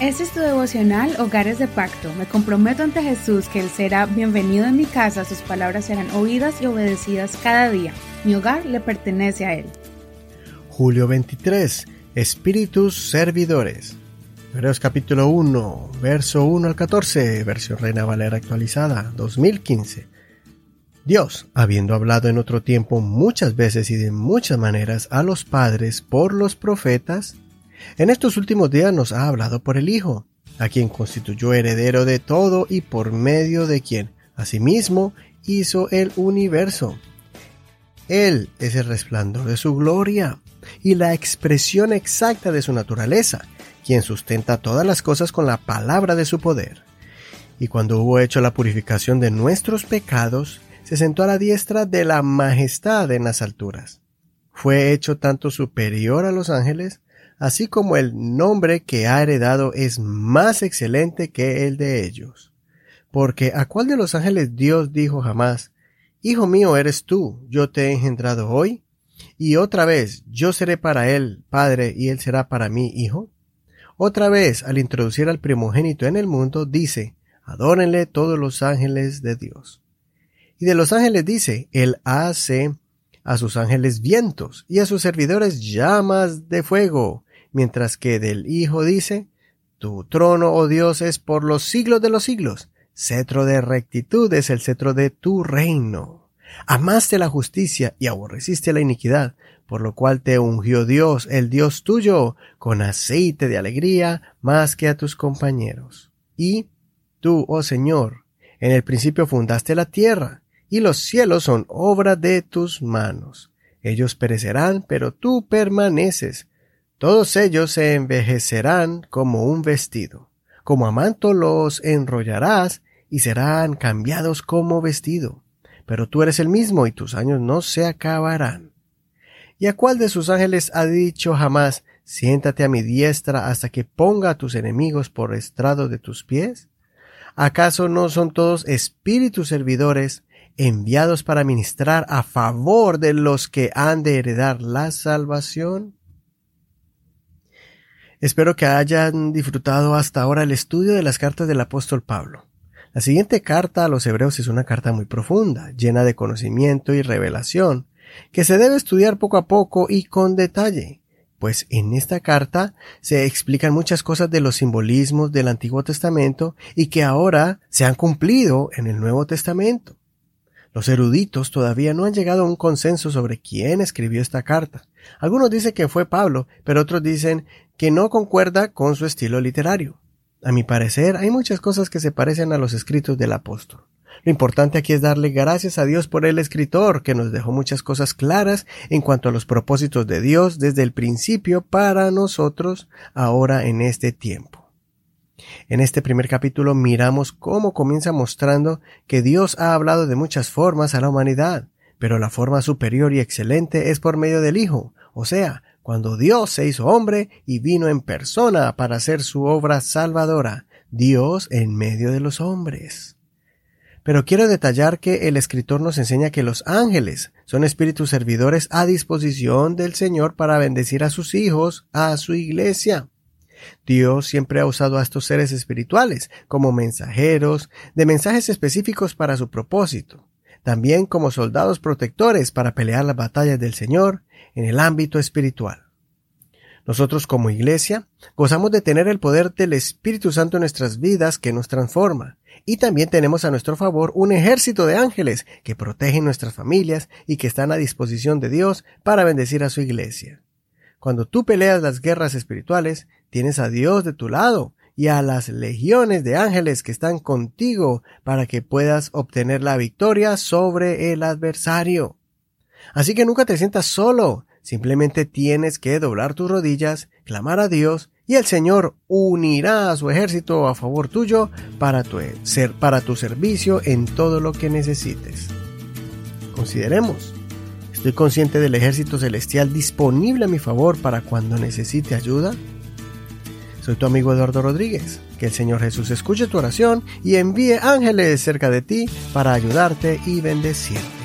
Este es tu devocional Hogares de Pacto. Me comprometo ante Jesús que Él será bienvenido en mi casa, sus palabras serán oídas y obedecidas cada día. Mi hogar le pertenece a Él. Julio 23. Espíritus servidores. Hebreos capítulo 1, verso 1 al 14, versión Reina Valera actualizada, 2015. Dios, habiendo hablado en otro tiempo muchas veces y de muchas maneras a los padres por los profetas, en estos últimos días nos ha hablado por el Hijo, a quien constituyó heredero de todo y por medio de quien, asimismo, hizo el universo. Él es el resplandor de su gloria y la expresión exacta de su naturaleza, quien sustenta todas las cosas con la palabra de su poder. Y cuando hubo hecho la purificación de nuestros pecados, se sentó a la diestra de la majestad en las alturas. Fue hecho tanto superior a los ángeles, así como el nombre que ha heredado es más excelente que el de ellos. Porque a cuál de los ángeles Dios dijo jamás, Hijo mío eres tú, yo te he engendrado hoy, y otra vez yo seré para él padre y él será para mí hijo. Otra vez, al introducir al primogénito en el mundo, dice, Adórenle todos los ángeles de Dios. Y de los ángeles dice, Él hace a sus ángeles vientos y a sus servidores llamas de fuego, mientras que del Hijo dice, Tu trono, oh Dios, es por los siglos de los siglos, cetro de rectitud es el cetro de tu reino. Amaste la justicia y aborreciste la iniquidad, por lo cual te ungió Dios, el Dios tuyo, con aceite de alegría más que a tus compañeros. Y tú, oh Señor, en el principio fundaste la tierra, y los cielos son obra de tus manos. Ellos perecerán, pero tú permaneces. Todos ellos se envejecerán como un vestido. Como a manto los enrollarás y serán cambiados como vestido. Pero tú eres el mismo y tus años no se acabarán. ¿Y a cuál de sus ángeles ha dicho jamás, siéntate a mi diestra hasta que ponga a tus enemigos por estrado de tus pies? ¿Acaso no son todos espíritus servidores enviados para ministrar a favor de los que han de heredar la salvación? Espero que hayan disfrutado hasta ahora el estudio de las cartas del apóstol Pablo. La siguiente carta a los hebreos es una carta muy profunda, llena de conocimiento y revelación, que se debe estudiar poco a poco y con detalle, pues en esta carta se explican muchas cosas de los simbolismos del Antiguo Testamento y que ahora se han cumplido en el Nuevo Testamento. Los eruditos todavía no han llegado a un consenso sobre quién escribió esta carta. Algunos dicen que fue Pablo, pero otros dicen que no concuerda con su estilo literario. A mi parecer, hay muchas cosas que se parecen a los escritos del apóstol. Lo importante aquí es darle gracias a Dios por el escritor, que nos dejó muchas cosas claras en cuanto a los propósitos de Dios desde el principio para nosotros ahora en este tiempo. En este primer capítulo miramos cómo comienza mostrando que Dios ha hablado de muchas formas a la humanidad, pero la forma superior y excelente es por medio del Hijo, o sea, cuando Dios se hizo hombre y vino en persona para hacer su obra salvadora, Dios en medio de los hombres. Pero quiero detallar que el escritor nos enseña que los ángeles son espíritus servidores a disposición del Señor para bendecir a sus hijos, a su iglesia. Dios siempre ha usado a estos seres espirituales como mensajeros de mensajes específicos para su propósito, también como soldados protectores para pelear las batallas del Señor en el ámbito espiritual. Nosotros como iglesia gozamos de tener el poder del Espíritu Santo en nuestras vidas que nos transforma, y también tenemos a nuestro favor un ejército de ángeles que protegen nuestras familias y que están a disposición de Dios para bendecir a su iglesia. Cuando tú peleas las guerras espirituales, tienes a Dios de tu lado y a las legiones de ángeles que están contigo para que puedas obtener la victoria sobre el adversario. Así que nunca te sientas solo, simplemente tienes que doblar tus rodillas, clamar a Dios y el Señor unirá a su ejército a favor tuyo para tu, ser, para tu servicio en todo lo que necesites. Consideremos. ¿Estoy consciente del ejército celestial disponible a mi favor para cuando necesite ayuda? Soy tu amigo Eduardo Rodríguez. Que el Señor Jesús escuche tu oración y envíe ángeles cerca de ti para ayudarte y bendecirte.